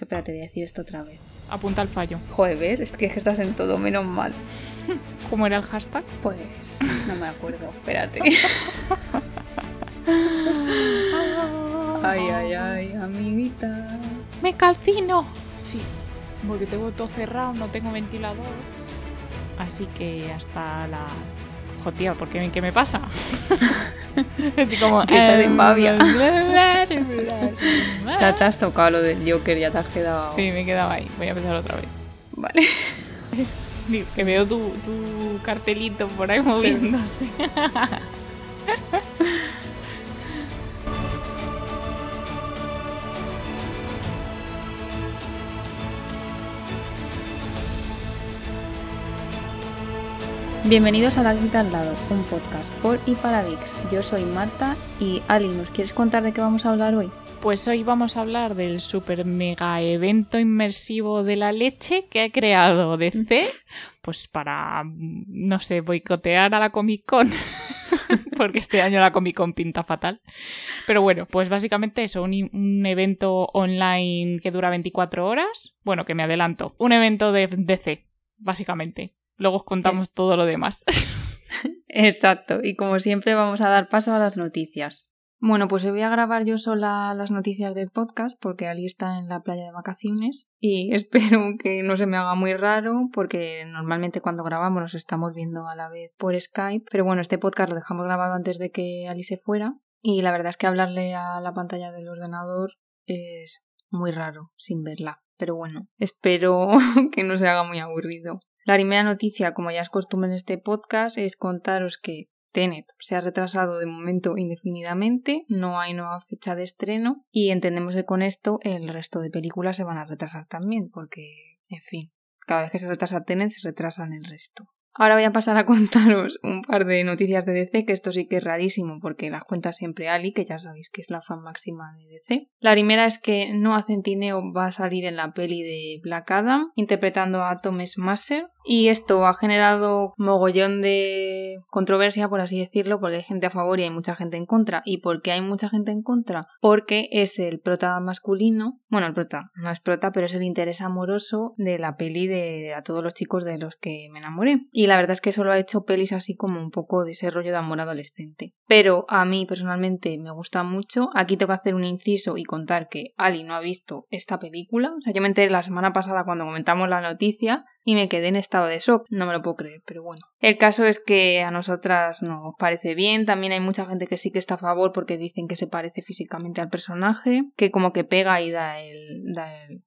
Espera, te voy a decir esto otra vez. Apunta el fallo. Joder, ¿ves? Es que, es que estás en todo, menos mal. ¿Cómo era el hashtag? Pues no me acuerdo. Espérate. ay, ay, ay, amiguita. ¡Me calcino! Sí, porque tengo todo cerrado, no tengo ventilador. Así que hasta la. Joder, ¿por qué, qué me pasa? Estoy como. Estás en babia. ya te has tocado lo del Joker, ya te has quedado. Sí, me he quedado ahí. Voy a empezar otra vez. Vale. Que veo tu, tu cartelito por ahí moviéndose. Bienvenidos a La Grita al Lado, un podcast por y para Dix. Yo soy Marta y Ali, ¿nos quieres contar de qué vamos a hablar hoy? Pues hoy vamos a hablar del super mega evento inmersivo de la leche que ha creado DC, pues para, no sé, boicotear a la Comic Con, porque este año la Comic Con pinta fatal. Pero bueno, pues básicamente eso, un, un, evento online que dura 24 horas, bueno, que me adelanto, un evento de DC, básicamente. Luego os contamos todo lo demás. Exacto, y como siempre vamos a dar paso a las noticias. Bueno, pues voy a grabar yo sola las noticias del podcast porque Ali está en la playa de vacaciones y espero que no se me haga muy raro porque normalmente cuando grabamos nos estamos viendo a la vez por Skype, pero bueno, este podcast lo dejamos grabado antes de que Ali se fuera y la verdad es que hablarle a la pantalla del ordenador es muy raro sin verla, pero bueno, espero que no se haga muy aburrido. La primera noticia, como ya es costumbre en este podcast, es contaros que Tenet se ha retrasado de momento indefinidamente, no hay nueva fecha de estreno y entendemos que con esto el resto de películas se van a retrasar también, porque, en fin, cada vez que se retrasa Tenet se retrasan el resto. Ahora voy a pasar a contaros un par de noticias de DC, que esto sí que es rarísimo porque las cuenta siempre Ali, que ya sabéis que es la fan máxima de DC. La primera es que Noah Centineo va a salir en la peli de Black Adam, interpretando a Tom Smasher, y esto ha generado mogollón de controversia, por así decirlo, porque hay gente a favor y hay mucha gente en contra. ¿Y por qué hay mucha gente en contra? Porque es el prota masculino, bueno, el prota, no es prota, pero es el interés amoroso de la peli de a todos los chicos de los que me enamoré. Y la verdad es que solo ha hecho pelis así como un poco de ese rollo de amor adolescente. Pero a mí personalmente me gusta mucho. Aquí tengo que hacer un inciso y contar que Ali no ha visto esta película. O sea, yo me enteré la semana pasada cuando comentamos la noticia y me quedé en estado de shock. No me lo puedo creer, pero bueno. El caso es que a nosotras nos parece bien. También hay mucha gente que sí que está a favor porque dicen que se parece físicamente al personaje, que como que pega y da el, da el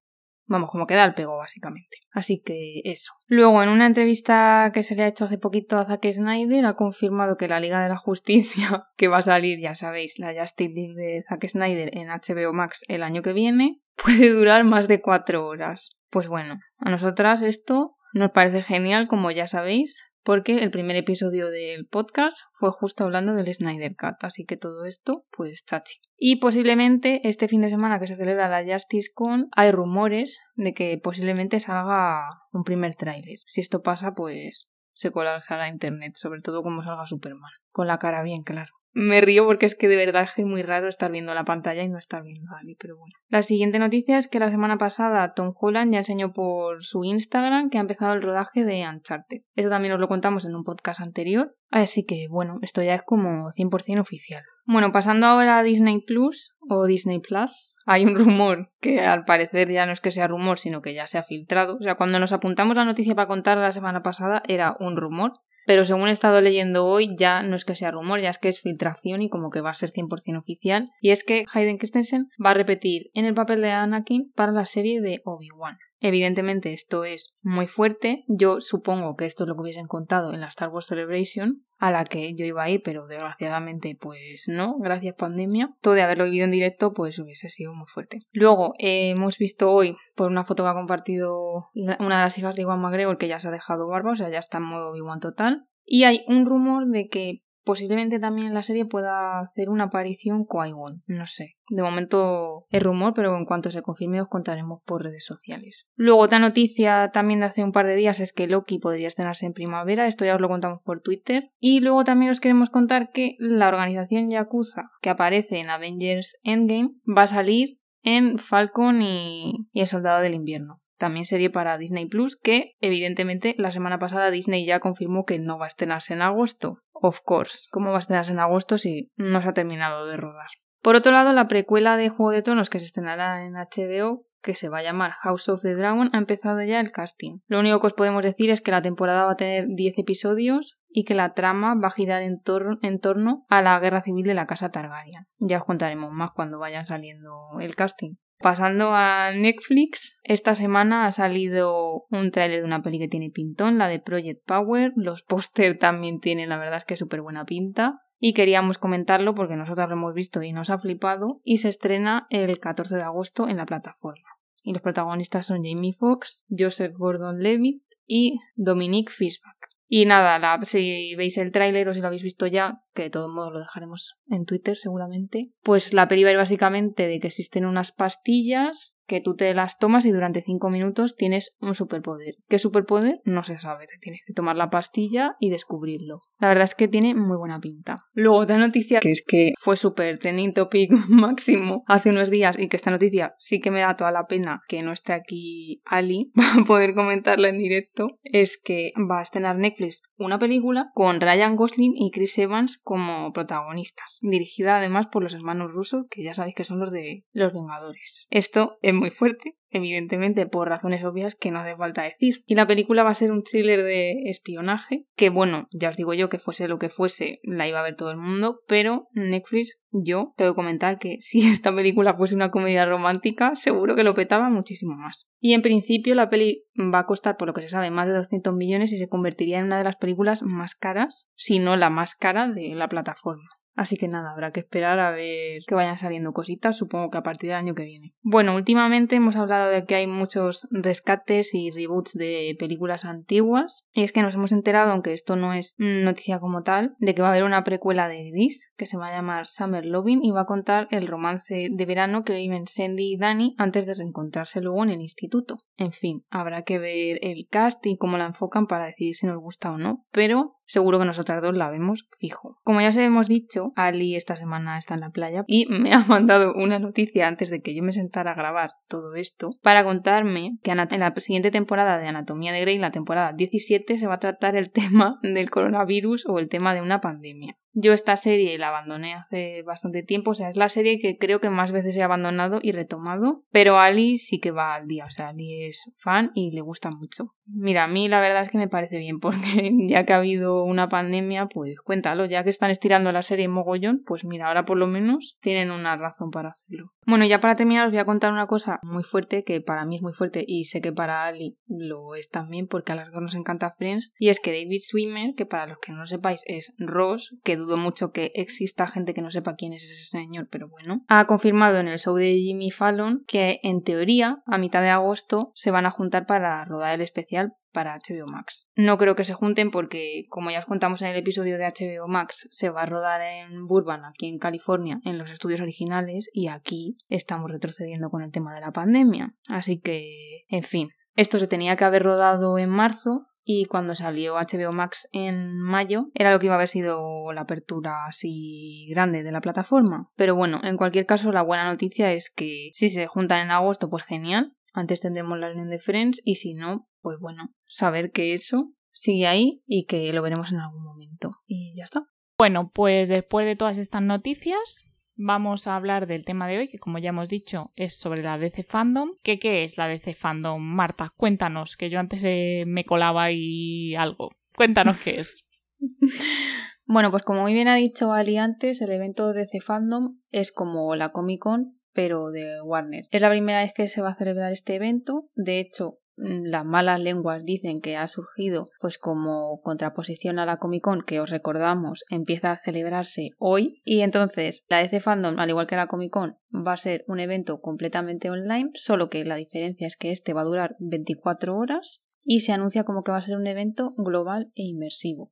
Vamos, como queda el pego, básicamente. Así que eso. Luego, en una entrevista que se le ha hecho hace poquito a Zack Snyder, ha confirmado que la Liga de la Justicia, que va a salir, ya sabéis, la Justice League de Zack Snyder en HBO Max el año que viene, puede durar más de cuatro horas. Pues bueno, a nosotras esto nos parece genial, como ya sabéis, porque el primer episodio del podcast fue justo hablando del Snyder Cut, así que todo esto, pues chachi. Y posiblemente este fin de semana que se celebra la Justice Con, hay rumores de que posiblemente salga un primer tráiler. Si esto pasa, pues se colapsará internet, sobre todo como salga Superman, con la cara bien claro. Me río porque es que de verdad es muy raro estar viendo la pantalla y no estar viendo a Ali, pero bueno. La siguiente noticia es que la semana pasada Tom Holland ya enseñó por su Instagram que ha empezado el rodaje de Uncharted. Eso también os lo contamos en un podcast anterior, así que bueno, esto ya es como 100% oficial. Bueno, pasando ahora a Disney Plus o Disney Plus, hay un rumor que al parecer ya no es que sea rumor, sino que ya se ha filtrado. O sea, cuando nos apuntamos la noticia para contar la semana pasada era un rumor, pero según he estado leyendo hoy ya no es que sea rumor, ya es que es filtración y como que va a ser 100% oficial. Y es que Hayden Christensen va a repetir en el papel de Anakin para la serie de Obi-Wan. Evidentemente esto es muy fuerte. Yo supongo que esto es lo que hubiesen contado en la Star Wars Celebration, a la que yo iba a ir, pero desgraciadamente pues no, gracias pandemia. Todo de haberlo vivido en directo pues hubiese sido muy fuerte. Luego eh, hemos visto hoy por una foto que ha compartido una de las hijas de Iwan McGregor que ya se ha dejado barba, o sea, ya está en modo Obi-Wan total. Y hay un rumor de que Posiblemente también en la serie pueda hacer una aparición Qui-Gon, no sé. De momento es rumor, pero en cuanto se confirme os contaremos por redes sociales. Luego otra noticia también de hace un par de días es que Loki podría estrenarse en primavera, esto ya os lo contamos por Twitter. Y luego también os queremos contar que la organización Yakuza que aparece en Avengers Endgame va a salir en Falcon y, y El Soldado del Invierno también serie para Disney Plus, que evidentemente la semana pasada Disney ya confirmó que no va a estrenarse en agosto. Of course, ¿cómo va a estrenarse en agosto si no se ha terminado de rodar? Por otro lado, la precuela de Juego de Tronos que se estrenará en HBO que se va a llamar House of the Dragon, ha empezado ya el casting. Lo único que os podemos decir es que la temporada va a tener 10 episodios y que la trama va a girar en, en, torno a la guerra civil de la casa Targaryen. Ya os contaremos más cuando vaya saliendo el casting. Pasando a Netflix, esta semana ha salido un tráiler de una peli que tiene pintón, la de Project Power. Los póster también tienen, la verdad es que súper buena pinta. Y queríamos comentarlo porque nosotros lo hemos visto y nos ha flipado. Y se estrena el 14 de agosto en la plataforma. Y los protagonistas son Jamie Foxx, Joseph Gordon-Levitt y Dominique Fishback. Y nada, si veis el tráiler o si lo habéis visto ya, que de todos modos lo dejaremos en Twitter seguramente, pues la peli va básicamente de que existen unas pastillas que tú te las tomas y durante 5 minutos tienes un superpoder. ¿Qué superpoder? No se sabe, te tienes que tomar la pastilla y descubrirlo. La verdad es que tiene muy buena pinta. Luego otra noticia que es que fue súper trending topic máximo hace unos días y que esta noticia sí que me da toda la pena que no esté aquí Ali para poder comentarla en directo, es que va a estrenar Netflix una película con Ryan Gosling y Chris Evans como protagonistas, dirigida además por los hermanos rusos, que ya sabéis que son los de Los Vengadores. Esto es muy fuerte, evidentemente por razones obvias que no hace falta decir. Y la película va a ser un thriller de espionaje, que bueno, ya os digo yo que fuese lo que fuese, la iba a ver todo el mundo, pero Netflix, yo tengo que comentar que si esta película fuese una comedia romántica, seguro que lo petaba muchísimo más. Y en principio la peli va a costar, por lo que se sabe, más de 200 millones y se convertiría en una de las películas más caras, si no la más cara de la plataforma. Así que nada, habrá que esperar a ver que vayan saliendo cositas, supongo que a partir del año que viene. Bueno, últimamente hemos hablado de que hay muchos rescates y reboots de películas antiguas, y es que nos hemos enterado, aunque esto no es noticia como tal, de que va a haber una precuela de Gris, que se va a llamar Summer Loving y va a contar el romance de verano que viven Sandy y Danny antes de reencontrarse luego en el instituto. En fin, habrá que ver el cast y cómo la enfocan para decidir si nos gusta o no, pero seguro que nosotras dos la vemos fijo. Como ya os hemos dicho, Ali esta semana está en la playa y me ha mandado una noticia antes de que yo me sentara a grabar todo esto para contarme que en la siguiente temporada de Anatomía de Grey, la temporada 17, se va a tratar el tema del coronavirus o el tema de una pandemia. Yo esta serie la abandoné hace bastante tiempo, o sea, es la serie que creo que más veces he abandonado y retomado, pero Ali sí que va al día, o sea, Ali es fan y le gusta mucho. Mira, a mí la verdad es que me parece bien, porque ya que ha habido una pandemia, pues cuéntalo, ya que están estirando la serie mogollón, pues mira, ahora por lo menos tienen una razón para hacerlo. Bueno, ya para terminar os voy a contar una cosa muy fuerte, que para mí es muy fuerte y sé que para Ali lo es también, porque a las dos nos encanta Friends, y es que David Swimmer, que para los que no lo sepáis es Ross, que dudo mucho que exista gente que no sepa quién es ese señor, pero bueno, ha confirmado en el show de Jimmy Fallon que en teoría a mitad de agosto se van a juntar para rodar el especial para HBO Max. No creo que se junten porque, como ya os contamos en el episodio de HBO Max, se va a rodar en Burbank, aquí en California, en los estudios originales, y aquí estamos retrocediendo con el tema de la pandemia. Así que, en fin, esto se tenía que haber rodado en marzo, y cuando salió HBO Max en mayo era lo que iba a haber sido la apertura así grande de la plataforma. Pero bueno, en cualquier caso la buena noticia es que si se juntan en agosto pues genial, antes tendremos la reunión de Friends y si no, pues bueno, saber que eso sigue ahí y que lo veremos en algún momento. Y ya está. Bueno, pues después de todas estas noticias, vamos a hablar del tema de hoy, que como ya hemos dicho es sobre la DC Fandom. ¿Qué, qué es la DC Fandom? Marta, cuéntanos, que yo antes eh, me colaba y algo. Cuéntanos qué es. bueno, pues como muy bien ha dicho Ali antes, el evento de DC Fandom es como la Comic Con, pero de Warner. Es la primera vez que se va a celebrar este evento. De hecho, las malas lenguas dicen que ha surgido pues como contraposición a la Comic Con que os recordamos empieza a celebrarse hoy y entonces la DC Fandom al igual que la Comic Con va a ser un evento completamente online solo que la diferencia es que este va a durar 24 horas y se anuncia como que va a ser un evento global e inmersivo.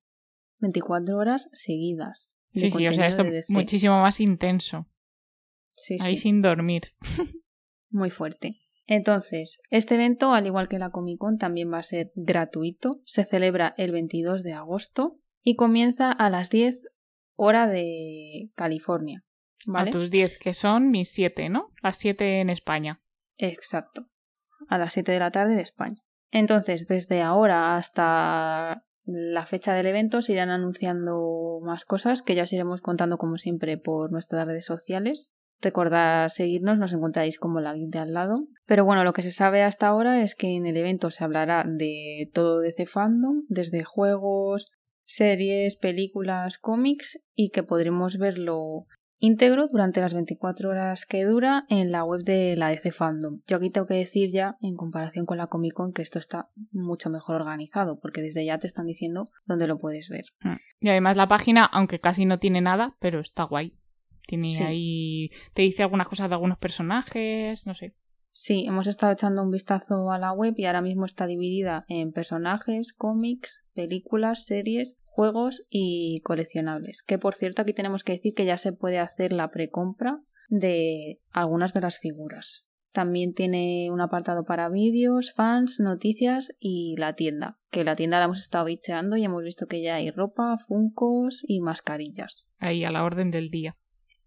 24 horas seguidas sí sí o sea esto muchísimo más intenso. Sí, ahí sin dormir. Muy fuerte entonces, este evento, al igual que la Comic Con, también va a ser gratuito. Se celebra el 22 de agosto y comienza a las 10 hora de California. ¿vale? A tus 10, que son mis 7, ¿no? Las 7 en España. Exacto. A las 7 de la tarde de España. Entonces, desde ahora hasta la fecha del evento se irán anunciando más cosas que ya os iremos contando como siempre por nuestras redes sociales. Recordad seguirnos, nos encontráis como la guía de al lado. Pero bueno, lo que se sabe hasta ahora es que en el evento se hablará de todo de Fandom, desde juegos, series, películas, cómics y que podremos verlo íntegro durante las 24 horas que dura en la web de la DC Fandom. Yo aquí tengo que decir ya, en comparación con la Comic Con, que esto está mucho mejor organizado, porque desde ya te están diciendo dónde lo puedes ver. Mm. Y además la página, aunque casi no tiene nada, pero está guay. Tiene Sí. ahí. Te dice algunas cosas de algunos personajes, no sé. Sí, hemos estado echando un vistazo a la web y ahora mismo está dividida en personajes, cómics, películas, series, juegos y coleccionables. Que por cierto aquí tenemos que decir que ya se puede hacer la precompra de algunas de las figuras. También tiene un apartado para vídeos, fans, noticias y la tienda. Que la tienda la hemos estado bicheando y hemos visto que ya hay ropa, funcos y mascarillas. Ahí a la orden del día.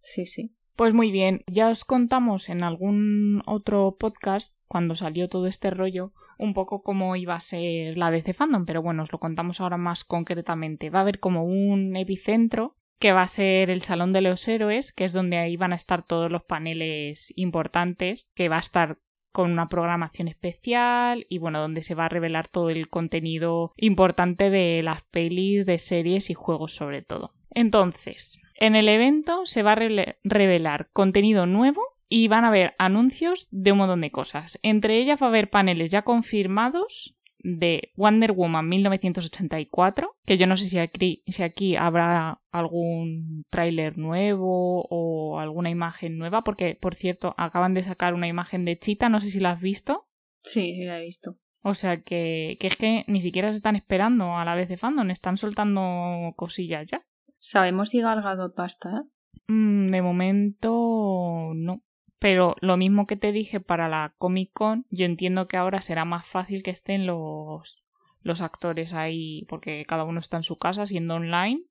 Sí, sí. Pues muy bien, ya os contamos en algún otro podcast, cuando salió todo este rollo, un poco cómo iba a ser la DC Fandom, pero bueno, os lo contamos ahora más concretamente. Va a haber como un epicentro que va a ser el Salón de los Héroes, que es donde ahí van a estar todos los paneles importantes, que va a estar con una programación especial y bueno, donde se va a revelar todo el contenido importante de las pelis, de series y juegos sobre todo. Entonces, en el evento se va a revelar contenido nuevo y van a haber anuncios de un montón de cosas. Entre ellas va a haber paneles ya confirmados de Wonder Woman 1984, que yo no sé si aquí, si aquí habrá algún tráiler nuevo o alguna imagen nueva, porque por cierto acaban de sacar una imagen de Cheetah, no sé si la has visto. Sí, sí la he visto. O sea que, que es que ni siquiera se están esperando a la vez de fandom, están soltando cosillas ya. ¿Sabemos si Gal Gadot va a estar? Mm, de momento no. Pero lo mismo que te dije para la Comic Con, yo entiendo que ahora será más fácil que estén los, los actores ahí, porque cada uno está en su casa, siendo online,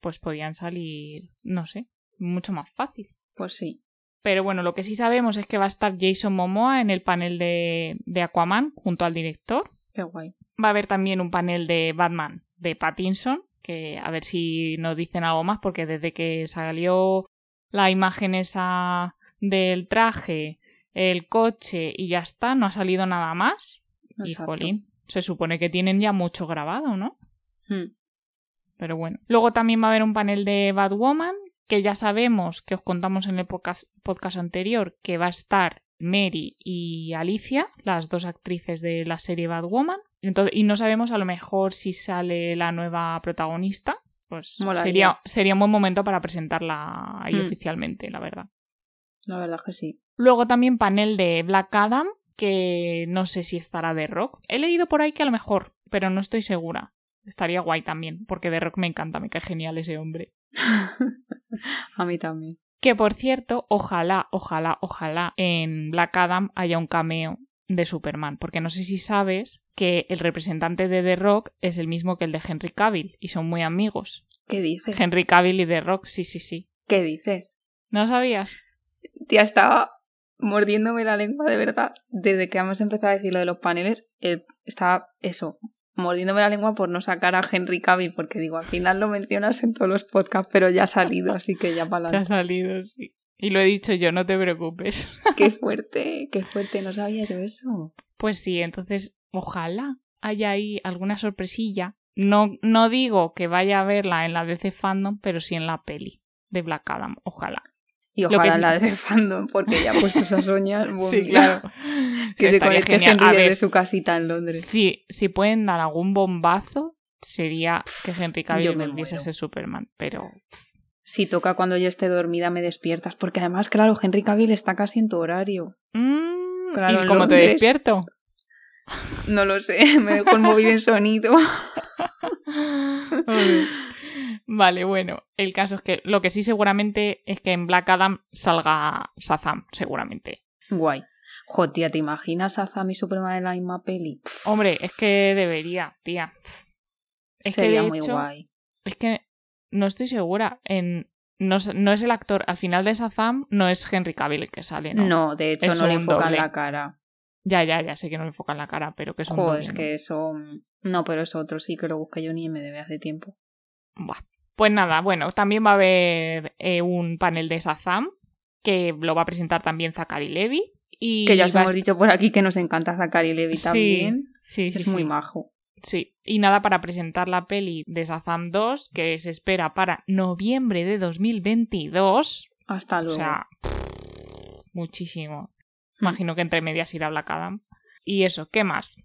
pues podían salir, no sé, mucho más fácil. Pues sí. Pero bueno, lo que sí sabemos es que va a estar Jason Momoa en el panel de, de Aquaman junto al director. Qué guay. Va a haber también un panel de Batman de Pattinson, que a ver si nos dicen algo más, porque desde que salió la imagen esa del traje, el coche y ya está, no ha salido nada más. Y jolín, se supone que tienen ya mucho grabado, ¿no? Hmm. Pero bueno. Luego también va a haber un panel de Batwoman, que ya sabemos que os contamos en el podcast, podcast anterior que va a estar Mary y Alicia, las dos actrices de la serie Batwoman. Entonces, y no sabemos a lo mejor si sale la nueva protagonista. Pues Molaría. sería, sería un buen momento para presentarla ahí Hmm. oficialmente, la verdad. La verdad que sí. Luego también panel de Black Adam, que no sé si estará de rock. He leído por ahí que a lo mejor, pero no estoy segura. Estaría guay también, porque de rock me encanta, me cae genial ese hombre. A mí también. Que por cierto, ojalá, ojalá, ojalá en Black Adam haya un cameo de Superman, porque no sé si sabes que el representante de The Rock es el mismo que el de Henry Cavill y son muy amigos. ¿Qué dices? Henry Cavill y The Rock, sí, sí, sí. ¿Qué dices? ¿No sabías? Tía, estaba mordiéndome la lengua de verdad. Desde que hemos empezado a decir lo de los paneles, eh, estaba eso, mordiéndome la lengua por no sacar a Henry Cavill, porque digo, al final lo mencionas en todos los podcasts, pero ya ha salido, así que ya para Se ha adelante. salido, sí. Y lo he dicho yo, no te preocupes. Qué fuerte, qué fuerte, no sabía yo eso. Pues sí, entonces ojalá haya ahí alguna sorpresilla. No, no digo que vaya a verla en la DC Fandom, pero sí en la peli de Black Adam, ojalá. Y Lo que ojalá sí- la de fandom, porque ya puestos a soñar. bueno, Sí, claro. Que se estaría conecte genial. Henry A ver, su casita en Londres. si, si pueden dar algún bombazo, sería que Henry Cavill me volviese a ser Superman. Pero Si toca cuando yo esté dormida, me despiertas. Porque además, claro, Henry Cavill está casi en tu horario. Mm, Claro, ¿Y cómo te despierto? No lo sé, me dejo móvil en sonido. vale, bueno, el caso es que lo que sí seguramente es que en Black Adam salga Shazam, seguramente. Guay. Jo, tía, ¿te imaginas a Zami Superman en la misma peli? Pff, Hombre, es que debería, tía. Es que Sería de muy hecho, guay. es que no estoy segura. En no, es- no es el actor, al final de Shazam no es Henry Cavill el que sale, ¿no? No, de hecho Es no le enfocan doble. la cara. Ya, ya, ya sé que no le enfocan la cara, pero que es un Joder, doble, es ¿no? que eso... No, pero es otro, sí que lo busqué yo en IMDB hace tiempo. Buah. Pues nada, bueno, también va a haber eh, un panel de Shazam que lo va a presentar también Zachary Levy. Y Que ya os hemos dicho por aquí que nos encanta Zachary Levi Sí, también. Sí, sí, es muy sí. majo. Sí, y nada para presentar la peli de Shazam 2, que se espera para noviembre de 2022. Hasta O luego. sea, muchísimo. Hmm. Imagino que entre medias irá Black Adam. Y eso, ¿qué más?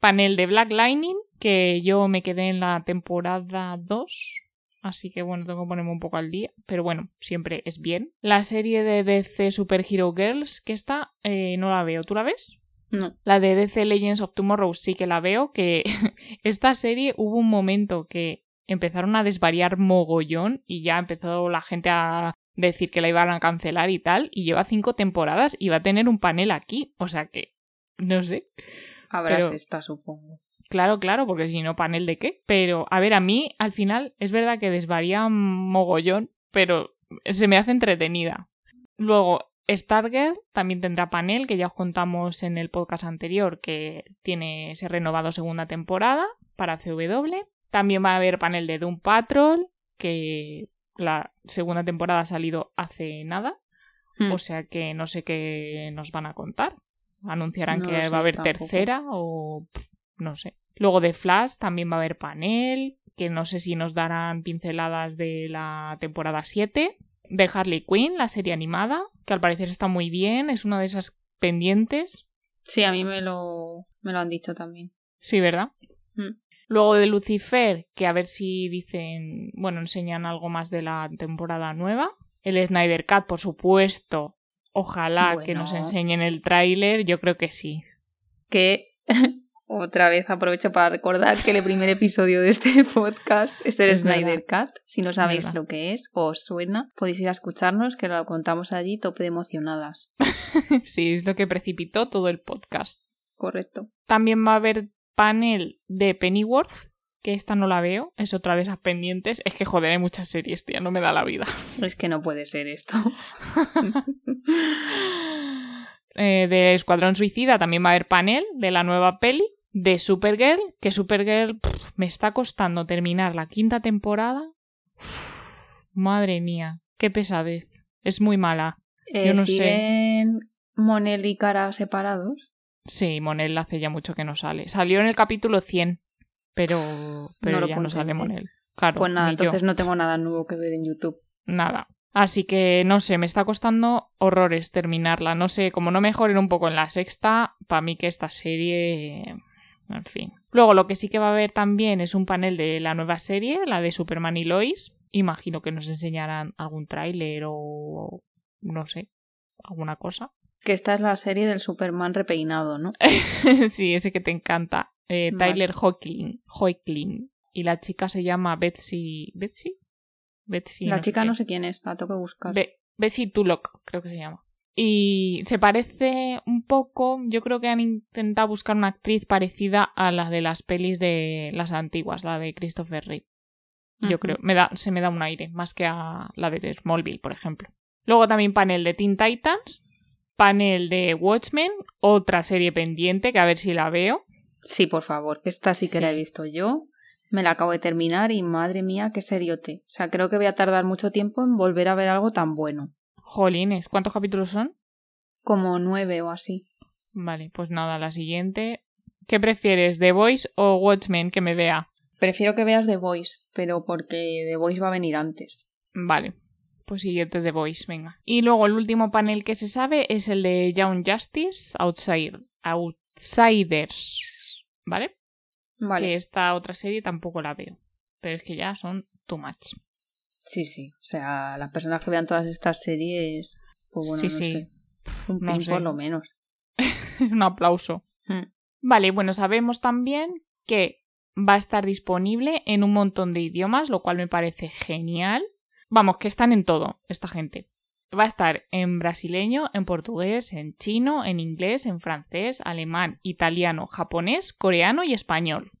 Panel de Black Lightning, que yo me quedé en la temporada 2. Así que bueno, tengo que ponerme un poco al día. Pero bueno, siempre es bien. La serie de DC Super Hero Girls, que está, eh, no la veo. ¿Tú la ves? No. La de DC Legends of Tomorrow sí que la veo, que esta serie hubo un momento que empezaron a desvariar mogollón y ya empezó la gente a decir que la iban a cancelar y tal, y lleva cinco temporadas y va a tener un panel aquí, o sea que, no sé. Habrá Pero- esta, supongo. Claro, claro, porque si no, panel de qué. Pero, a ver, a mí, al final, es verdad que desvaría mogollón, pero se me hace entretenida. Luego, Stargirl también tendrá panel, que ya os contamos en el podcast anterior, que tiene se ha renovado segunda temporada para CW. También va a haber panel de Doom Patrol, que la segunda temporada ha salido hace nada, Hmm. o sea que no sé qué nos van a contar. Anunciarán No que va a haber tampoco. tercera o pff, no sé. Luego de Flash también va a haber panel, que no sé si nos darán pinceladas de la temporada 7. De Harley Quinn, la serie animada, que al parecer está muy bien, es una de esas pendientes. Sí, a mí me lo, me lo han dicho también. Sí, ¿verdad? Mm. Luego de Lucifer, que a ver si dicen, bueno, enseñan algo más de la temporada nueva. El Snyder Cut, por supuesto. Ojalá que nos enseñen el tráiler, yo creo que sí. Que otra vez aprovecho para recordar que el primer episodio de este podcast es del Es Snyder Cut. Si no sabéis lo que es o os suena, podéis ir a escucharnos, que lo contamos allí, tope de emocionadas. sí, es lo que precipitó todo el podcast. Correcto. También va a haber panel de Pennyworth, que esta no la veo, es otra de esas pendientes. Es que joder, hay muchas series, tía, no me da la vida. Es que no puede ser esto. Eh, de Escuadrón Suicida también va a haber panel de la nueva peli. De Supergirl, que Supergirl pff, me está costando terminar la quinta temporada. Uf, madre mía, qué pesadez. Es muy mala. Eh, Yo no sé. ¿Siguen Monel y Cara separados? Sí, Monel hace ya mucho que no sale. Salió en el capítulo 100, pero, pero No ya no sale conté. Monel. Claro, Pues nada, yo. entonces no tengo nada nuevo que ver en YouTube. nada. Así que no sé, me está costando horrores terminarla. No sé, como no mejoren un poco en la sexta, para mí que esta serie. En fin. Luego, lo que sí que va a haber también es un panel de la nueva serie, la de Superman y Lois. Imagino que nos enseñarán algún tráiler o. no sé, alguna cosa. Que esta es la serie del Superman repeinado, ¿no? sí, ese que te encanta. Eh, Vale. Tyler Hoechlin, Hoechlin. Y la chica se llama Betsy. ¿Betsy? Betsy. la chica no sé quién es, la tengo que buscar. Be- Bessie Tulloch, creo que se llama. Y se parece un poco, yo creo que han intentado buscar una actriz parecida a la de las pelis de las antiguas, la de Christopher Reeve. Yo creo, me da, se me da un aire, más que a la de Smallville, por ejemplo. Luego también panel de Teen Titans, panel de Watchmen, otra serie pendiente que a ver si la veo. Sí, por favor, que esta sí que la he Sí. visto yo. Me la acabo de terminar y madre mía, qué seriote. O sea, creo que voy a tardar mucho tiempo en volver a ver algo tan bueno. Jolines, ¿cuántos capítulos son? Como nueve o así. Vale, pues nada, la siguiente. ¿Qué prefieres, The Voice o Watchmen que me vea? Prefiero que veas The Voice, pero porque The Voice va a venir antes. Vale. Pues siguiente The Voice, venga. Y luego el último panel que se sabe es el de Young Justice Outside, Outsiders. ¿Vale? Vale. Que esta otra serie tampoco la veo. Pero es que ya son too much. Sí, sí. O sea, las personas que vean todas estas series, pues bueno, Sí, no sí. sé. Un no pin sé. por lo menos. Un aplauso. Hmm. Vale, bueno, sabemos también que va a estar disponible en un montón de idiomas, lo cual me parece genial. Vamos, que están en todo esta gente. Va a estar en brasileño, en portugués, en chino, en inglés, en francés, alemán, italiano, japonés, coreano y español.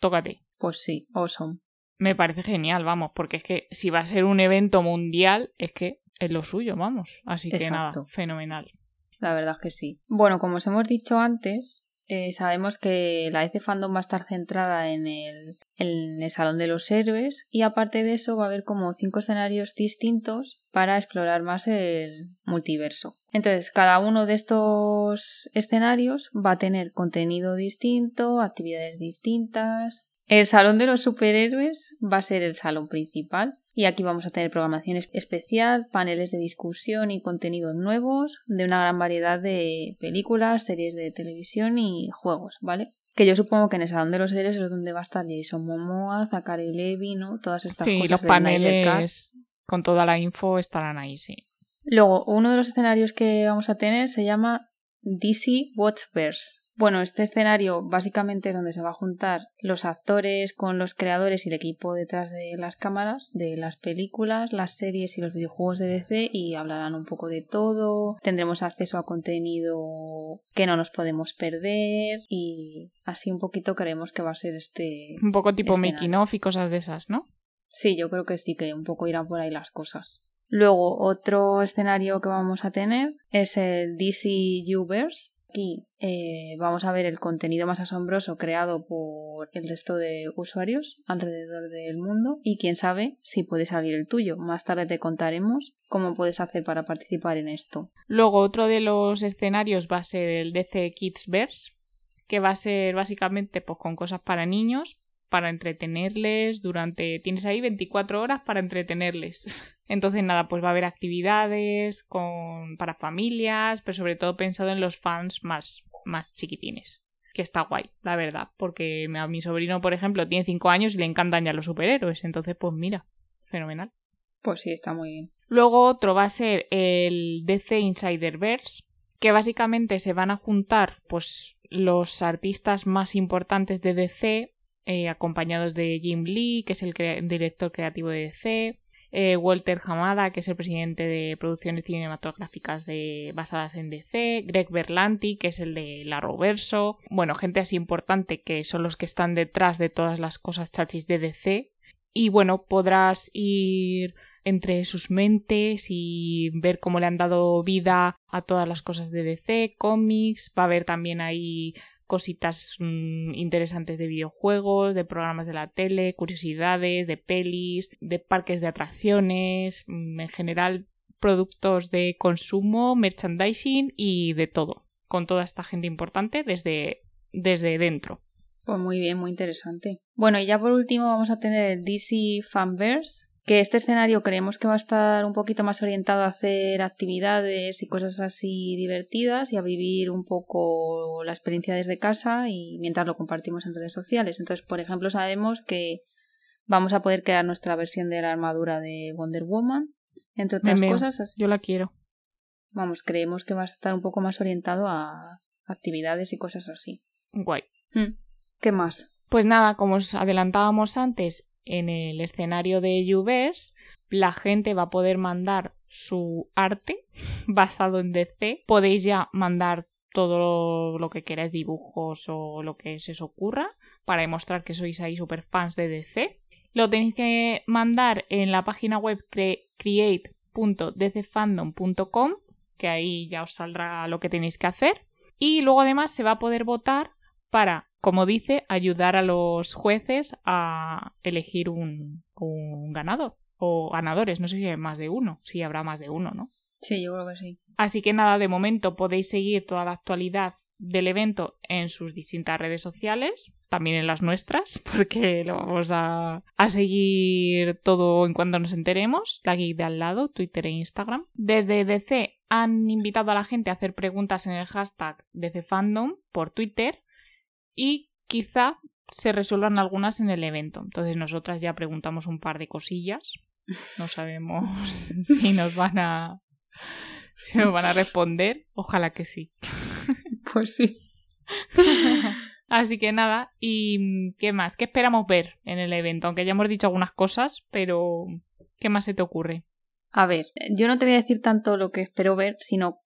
Tócate. Pues sí, awesome. Me parece genial, vamos, porque es que si va a ser un evento mundial, es que es lo suyo, vamos. Así que nada, fenomenal. La verdad es que sí. Bueno, como os hemos dicho antes, eh, sabemos que la EC Fandom va a estar centrada en el, en el Salón de los Héroes y aparte de eso va a haber como cinco escenarios distintos para explorar más el multiverso. Entonces, cada uno de estos escenarios va a tener contenido distinto, actividades distintas. El Salón de los Superhéroes va a ser el salón principal y aquí vamos a tener programación especial, paneles de discusión y contenidos nuevos de una gran variedad de películas, series de televisión y juegos, ¿vale? Que yo supongo que en el Salón de los Seres es donde va a estar Jason Momoa, Zachary Levi, ¿no? Todas estas cosas. Sí, los paneles con toda la info estarán ahí, sí. Luego, uno de los escenarios que vamos a tener se llama DC Watchverse bueno, este escenario básicamente es donde se va a juntar los actores con los creadores y el equipo detrás de las cámaras, de las películas, las series y los videojuegos de DC y hablarán un poco de todo. Tendremos acceso a contenido que no nos podemos perder y así un poquito creemos que va a ser este. Un poco tipo making of y cosas de esas, ¿no? Sí, yo creo que sí, que un poco irán por ahí las cosas. Luego, otro escenario que vamos a tener es el DC Uverse, Aquí eh, vamos a ver el contenido más asombroso creado por el resto de usuarios alrededor del mundo y quién sabe si puede salir el tuyo. Más tarde te contaremos cómo puedes hacer para participar en esto. Luego otro de los escenarios va a ser el DC Kids Verse, que va a ser básicamente pues, con cosas para niños, para entretenerles durante... Tienes ahí 24 horas para entretenerles. Entonces, nada, pues va a haber actividades con... para familias, pero sobre todo pensado en los fans más, más chiquitines. Que está guay, la verdad, porque a mi sobrino, por ejemplo, tiene 5 años y le encantan ya los superhéroes. Entonces, pues mira, fenomenal. Pues sí, está muy bien. Luego otro va a ser el DC Insiderverse, que básicamente se van a juntar pues los artistas más importantes de DC eh, acompañados de Jim Lee, que es el director creativo de DC, eh, Walter Hamada, que es el presidente de producciones cinematográficas basadas en DC, Greg Berlanti, que es el de La Roverso, bueno, gente así importante que son los que están detrás de todas las cosas chachis de DC. Y bueno, podrás ir entre sus mentes y ver cómo le han dado vida a todas las cosas de DC, cómics, va a haber también ahí cositas mm, interesantes de videojuegos, de programas de la tele, curiosidades, de pelis, de parques de atracciones, mm, en general productos de consumo, merchandising y de todo, con toda esta gente importante desde, desde dentro. Pues muy bien, muy interesante. Bueno, y ya por último vamos a tener DC Fanverse, que este escenario creemos que va a estar un poquito más orientado a hacer actividades y cosas así divertidas y a vivir un poco la experiencia desde casa y mientras lo compartimos en redes sociales. Entonces, por ejemplo, sabemos que vamos a poder crear nuestra versión de la armadura de Wonder Woman, entre otras cosas. Yo la quiero. Vamos, creemos que va a estar un poco más orientado a actividades y cosas así. Guay. Hmm. ¿Qué más? Pues nada, como os adelantábamos antes, en el escenario de Uverse, la gente va a poder mandar su arte basado en DC. Podéis ya mandar todo lo que queráis, dibujos o lo que se os ocurra, para demostrar que sois ahí super fans de DC. Lo tenéis que mandar en la página web create.dcfandom.com, que ahí ya os saldrá lo que tenéis que hacer. Y luego además se va a poder votar para como dice, ayudar a los jueces a elegir un, ganador o ganadores. No sé si hay más de uno, si habrá más de uno, ¿no? Sí, yo creo que sí. Así que nada, de momento podéis seguir toda la actualidad del evento en sus distintas redes sociales, también en las nuestras, porque lo vamos a, a, seguir todo en cuanto nos enteremos, la geek de al lado, Twitter e Instagram. Desde DC han invitado a la gente a hacer preguntas en el hashtag DCFandom por Twitter y quizá se resuelvan algunas en el evento. Entonces nosotras ya preguntamos un par de cosillas. No sabemos si nos van a si nos van a responder. Ojalá que sí. Pues sí. Así que nada, ¿y qué más? ¿Qué esperamos ver en el evento? Aunque ya hemos dicho algunas cosas, pero ¿qué más se te ocurre? A ver, yo no te voy a decir tanto lo que espero ver, sino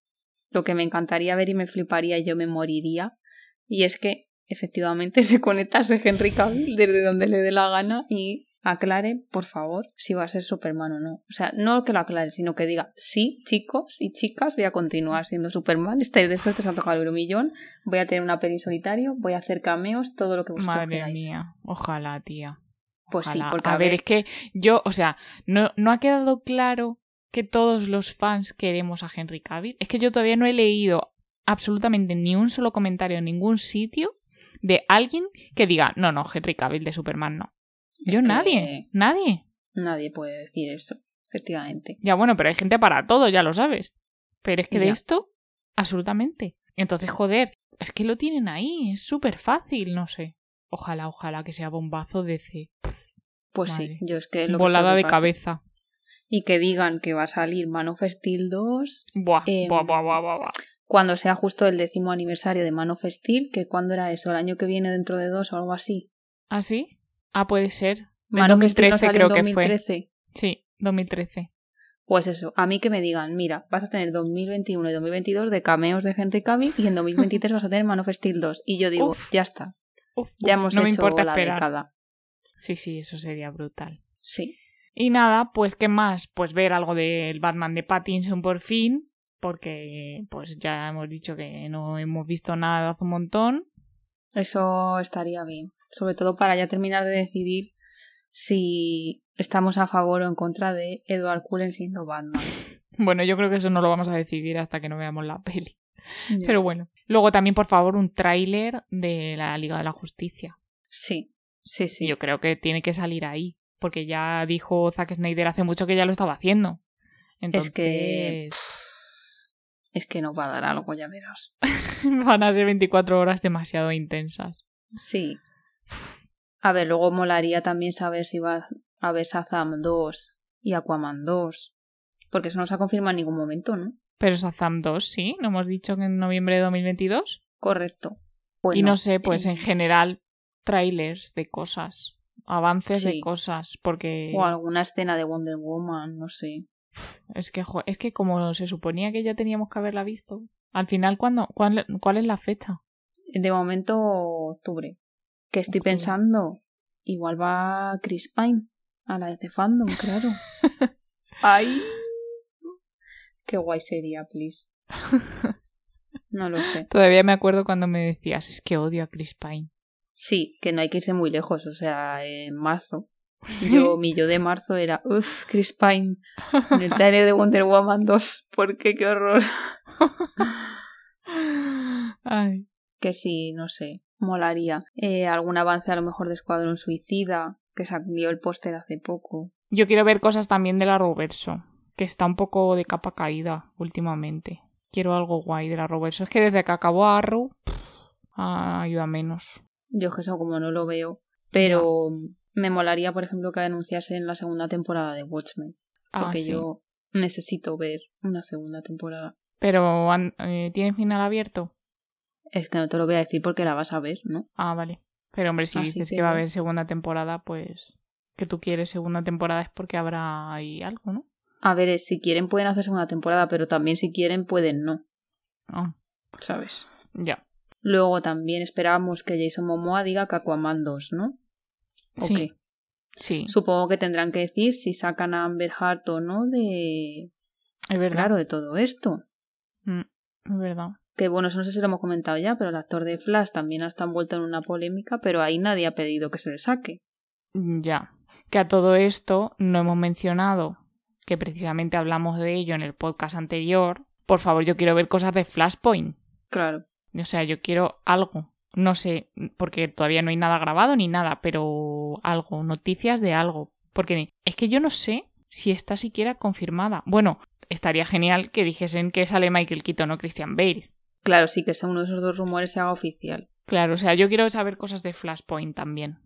lo que me encantaría ver y me fliparía y yo me moriría. Y es que efectivamente se conectase Henry Cavill desde donde le dé la gana y aclare, por favor, si va a ser Superman o no. O sea, no que lo aclare, sino que diga, sí, chicos y chicas, voy a continuar siendo Superman, estáis de suerte, se ha tocado el millón, voy a tener una peli solitario, voy a hacer cameos, todo lo que vosotros Madre queráis. mía, ojalá, tía. Pues sí, Ojalá. porque a, ver, es que yo, o sea, no, no ha quedado claro que todos los fans queremos a Henry Cavill. Es que yo todavía no he leído absolutamente ni un solo comentario en ningún sitio de alguien que diga, no, no, Henry Cavill de Superman no. Es Yo que nadie, nadie. Nadie puede decir eso, efectivamente. Ya bueno, pero hay gente para todo, ya lo sabes. Pero es que de esto, absolutamente. Entonces, joder, es que lo tienen ahí, es súper fácil, no sé. Ojalá, ojalá que sea bombazo de C. Pues Madre. sí, yo es que lo Volada que de pasa. cabeza. Y que digan que va a salir Man of Steel 2 Buah, buah, buah, buah, buah, buah. Cuando sea justo el décimo aniversario de Man of Steel, que cuando era eso, el año que viene dentro de dos o algo así. ¿Ah, sí? Ah, puede ser. Man of Steel 2013 no creo en que fue. 2013. Sí, 2013. Pues eso, a mí que me digan, mira, vas a tener 2021 y 2022 de cameos de gente Cavill y en 2023 vas a tener Man of Steel 2. Y yo digo, Uf. ya está, Uf, ya uf, hemos no me hecho importa la esperar. década. Sí, sí, eso sería brutal. Sí, Y nada, pues ¿qué más? Pues ver algo del Batman de Pattinson por fin, porque pues ya hemos dicho que no hemos visto nada de hace un montón. eso estaría bien. Sobre todo para ya terminar de decidir si estamos a favor o en contra de Edward Cullen siendo Batman. Bueno, yo creo que eso no lo vamos a decidir hasta que no veamos la peli. Pero bueno. Luego también, por favor, un tráiler de la Liga de la Justicia. Sí, sí, sí. Yo creo que tiene que salir ahí, porque ya dijo Zack Snyder hace mucho que ya lo estaba haciendo. Entonces, Es que es que nos va a dar algo, ya verás. van a ser 24 horas demasiado intensas. Sí. A ver, luego molaría también saber si va a haber Shazam 2 y Aquaman 2. Porque eso no se ha confirmado en ningún momento, ¿no? Pero Shazam 2, sí, ¿no hemos dicho que en noviembre de 2022? Correcto. y Bueno, no sé, pues eh, en general, trailers de cosas, avances de cosas, porque O alguna escena de Wonder Woman, no sé. Es que jo, es que como se suponía que ya teníamos que haberla visto, al final ¿cuándo, cuál, cuál es la fecha? De momento, octubre. Que estoy Octubre. pensando, igual va Chris Pine a la de Fandom, claro. ¡Ay! Qué guay sería, please. No lo sé. Todavía me acuerdo cuando me decías, es que odio a Chris Pine. Sí, que no hay que irse muy lejos, o sea, en marzo. Yo, mi yo de marzo era, uff, Chris Pine, en el trailer de Wonder Woman 2, ¿por qué? ¡Qué horror! Ay. Que sí, no sé, molaría. Eh, algún avance a lo mejor de Escuadrón Suicida, que salió el póster hace poco. Yo quiero ver cosas también de la Roverso, que está un poco de capa caída últimamente. Quiero algo guay de la Roverso. Es que desde que acabó Arrow, pff, ha ido a menos. Yo que eso como no lo veo. Pero me molaría, por ejemplo, que anunciasen la segunda temporada de Watchmen. Ah, Porque sí. yo necesito ver una segunda temporada. Pero, eh, ¿tiene final abierto? Es que no te lo voy a decir porque la vas a ver, ¿no? Ah, vale. Pero, hombre, si Así dices que que va a haber segunda temporada, pues que tú quieres segunda temporada es porque habrá ahí algo, ¿no? A ver, eh, si quieren pueden hacer segunda temporada, pero también si quieren pueden no, Ah, ¿sabes? ya. Luego también esperábamos que Jason Momoa diga que Aquaman 2, ¿no? ¿O Sí. qué? Sí, Supongo que tendrán que decir si sacan a Amber Heard o no de... es verdad. Claro, de todo esto. Mm, es verdad. Que bueno, eso no sé si lo hemos comentado ya, pero el actor de Flash también está envuelto en una polémica, pero ahí nadie ha pedido que se le saque. Mm, Ya. Que a todo esto no hemos mencionado que precisamente hablamos de ello en el podcast anterior. Por favor, yo quiero ver cosas de Flashpoint. Claro. O sea, yo quiero algo. No sé, porque todavía no hay nada grabado ni nada, pero algo, noticias de algo. Porque es que yo no sé si está siquiera confirmada. Bueno, estaría genial que dijesen que sale Michael Keaton o Christian Bale. Claro, sí que sea uno de esos dos rumores se haga oficial. Claro, o sea, yo quiero saber cosas de Flashpoint también.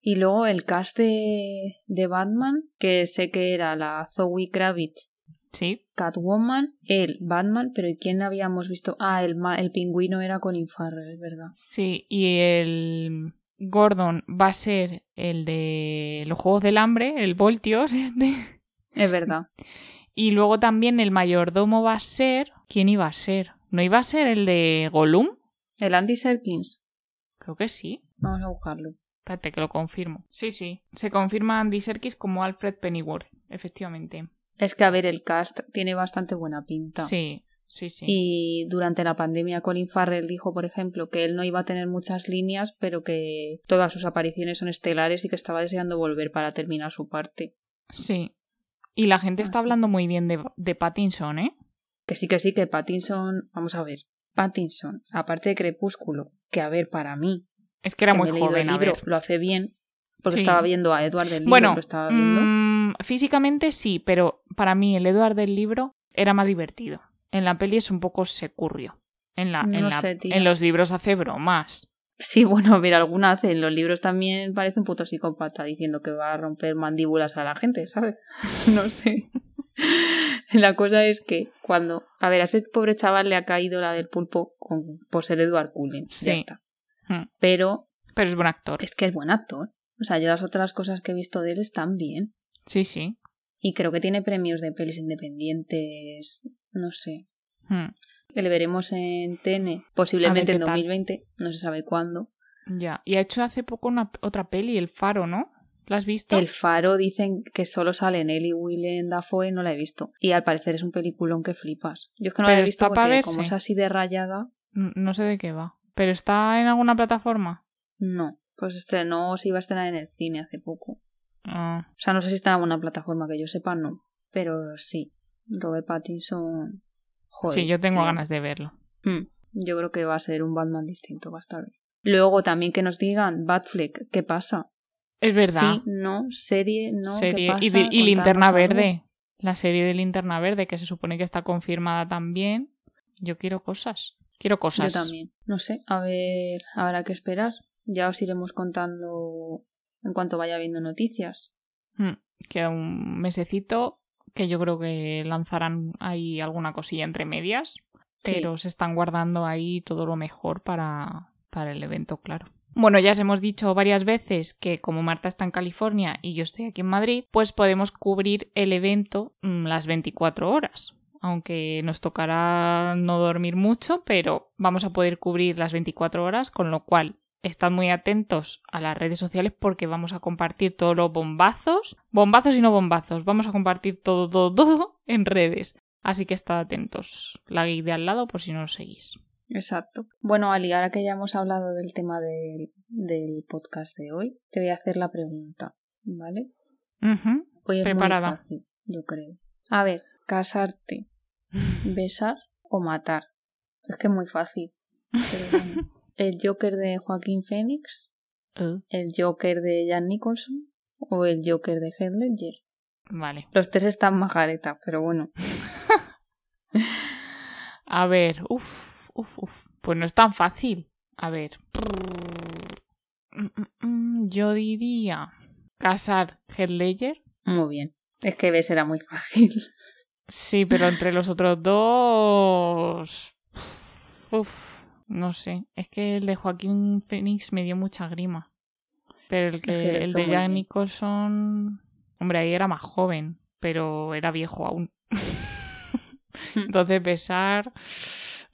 Y luego el cast de, de Batman, que sé que era la Zoe Kravitz, ¿Sí? Catwoman, el Batman, pero ¿y quién habíamos visto? Ah, el, ma- el pingüino era Colin Farrell, es verdad. Sí, y el Gordon va a ser el de los Juegos del Hambre, el Voltios este. Es verdad. Y luego también el mayordomo va a ser... ¿Quién iba a ser? ¿No iba a ser el de Gollum? El Andy Serkins. Creo que sí. Vamos a buscarlo. Espérate que lo confirmo. Sí, sí. Se confirma Andy Serkis como Alfred Pennyworth, efectivamente. Es que, a ver, el cast tiene bastante buena pinta. Sí, sí, sí. Y durante la pandemia Colin Farrell dijo, por ejemplo, que él no iba a tener muchas líneas, pero que todas sus apariciones son estelares y que estaba deseando volver para terminar su parte. Sí. Y la gente está hablando muy bien de, de Pattinson, ¿eh? Que sí, que sí, que Pattinson... Vamos a ver. Pattinson, aparte de Crepúsculo, que a ver, para mí, Es que era que muy joven, el a libro, ver. lo hace bien, porque Sí. estaba viendo a Edward del libro, Bueno, lo estaba viendo. mm, físicamente sí, pero para mí el Edward del libro era más divertido. En la peli es un poco securrio. En, la, en, No la- sé, tía. en los libros hace bromas. Sí, bueno, a ver, alguna hace. En los libros también parece un puto psicópata diciendo que va a romper mandíbulas a la gente, ¿sabes? No sé. La cosa es que cuando. A ver, a ese pobre chaval le ha caído la del pulpo con, por ser Edward Cullen. Ya Sí. está. Hmm. Pero Pero es buen actor. es que es buen actor. O sea, yo las otras cosas que he visto de él están bien. Sí, sí. Y creo que tiene premios de pelis independientes. No sé. Mm, Que le veremos en TN, posiblemente en tal. 2020, no se sabe cuándo. Ya. Y ha hecho hace poco una, otra peli, El Faro, ¿no? ¿La has visto? El Faro dicen que solo sale en él y Willem Dafoe, no la he visto. Y al parecer es un peliculón que flipas. Yo es que no la he visto porque verse. como es así de rayada, No sé de qué va. ¿Pero está en alguna plataforma? no. Pues estrenó, se iba a estrenar en el cine hace poco. Ah, O sea, no sé si está en alguna plataforma que yo sepa, no. Pero sí, Robert Pattinson... Joder, sí, yo tengo tío. ganas de verlo. Hmm, Yo creo que va a ser un Batman distinto, va a estar bien. Luego también que nos digan, Batfleck, ¿qué pasa? Es verdad. Sí, no, serie, no, ¿qué serie. pasa? Y, de- y Linterna algo. Verde. La serie de Linterna Verde, que se supone que está confirmada también. Yo quiero cosas. Quiero cosas. Yo también. No sé, a ver, habrá que esperar. Ya os iremos contando en cuanto vaya viendo noticias. Mm, Queda un mesecito que yo creo que lanzarán ahí alguna cosilla entre medias. Pero se están guardando ahí todo lo mejor para, para el evento, claro. Bueno, ya os hemos dicho varias veces que como Marta está en California y yo estoy aquí en Madrid, pues podemos cubrir el evento mm, las 24 horas. Aunque nos tocará no dormir mucho, pero vamos a poder cubrir las 24 horas, con lo cual estad muy atentos a las redes sociales porque vamos a compartir todos los bombazos, bombazos y no bombazos, vamos a compartir todo, todo, todo en redes. Así que estad atentos, la geek de al lado por si no lo seguís. Exacto. Bueno, Ali, ahora que ya hemos hablado del tema del, del podcast de hoy, te voy a hacer la pregunta, ¿vale? Ujú. Hoy es Preparada. muy fácil, yo creo. A ver, casarte, besar o matar. Es que es muy fácil. pero bueno. ¿El Joker de Joaquín Phoenix? Eh, ¿El Joker de Jan Nicholson? ¿O el Joker de Heath Ledger? Vale. Los tres están majaretas, pero bueno. A ver, uff, uff, uff. Pues no es tan fácil. A ver. Mm, mm, mm, Yo diría casar Heath Ledger. Muy bien. Es que ves, era muy fácil. Sí, pero entre los otros dos. Uf, no sé. Es que el de Joaquín Phoenix me dio mucha grima. Pero el, que, el de Jack. Nicholson. Hombre, ahí era más joven, pero era viejo aún. Entonces, besar.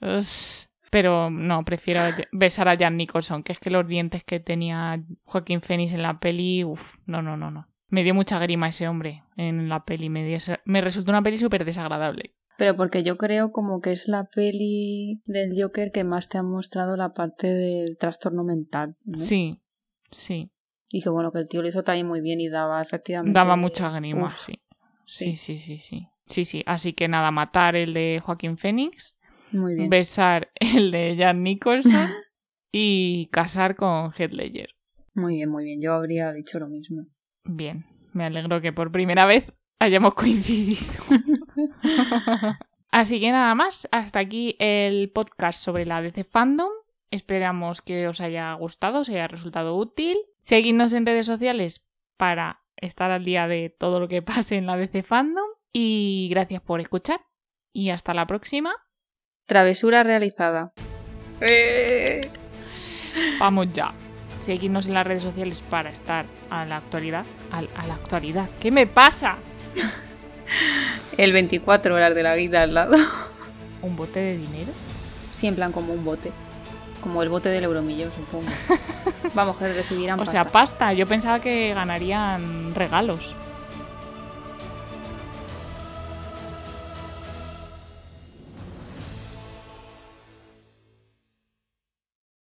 uf. Pero no, prefiero besar a Jan Nicholson, que es que los dientes que tenía Joaquín Phoenix en la peli. Uf, no, no, no, no. Me dio mucha grima ese hombre en la peli. Me, dio esa- me resultó una peli súper desagradable. Pero porque yo creo como que es la peli del Joker que más te ha mostrado la parte del trastorno mental. ¿no? Sí, sí. Y que bueno, que el tío lo hizo también muy bien y daba efectivamente. Daba mucha grima, sí. Sí, sí, sí, sí. Sí, sí. Así que nada, matar el de Joaquín Phoenix, Muy bien. besar el de Jan Nicholson y casar con Heath Ledger. Muy bien, muy bien. Yo habría dicho lo mismo. Bien, me alegro que por primera vez hayamos coincidido. Así que nada más, hasta aquí el podcast sobre la DC Fandom. Esperamos que os haya gustado, os haya resultado útil. Seguidnos en redes sociales para estar al día de todo lo que pase en la DC Fandom. Y gracias por escuchar. Y hasta la próxima. Travesura realizada. Vamos ya. Seguidnos en las redes sociales para estar a la actualidad. Al- a la actualidad. ¿Qué me pasa? El 24 horas de la vida al lado. ¿Un bote de dinero? Sí, en plan como un bote. Como el bote del euromillón, supongo. Vamos, que recibirán O pasta. sea, pasta. Yo pensaba que ganarían regalos.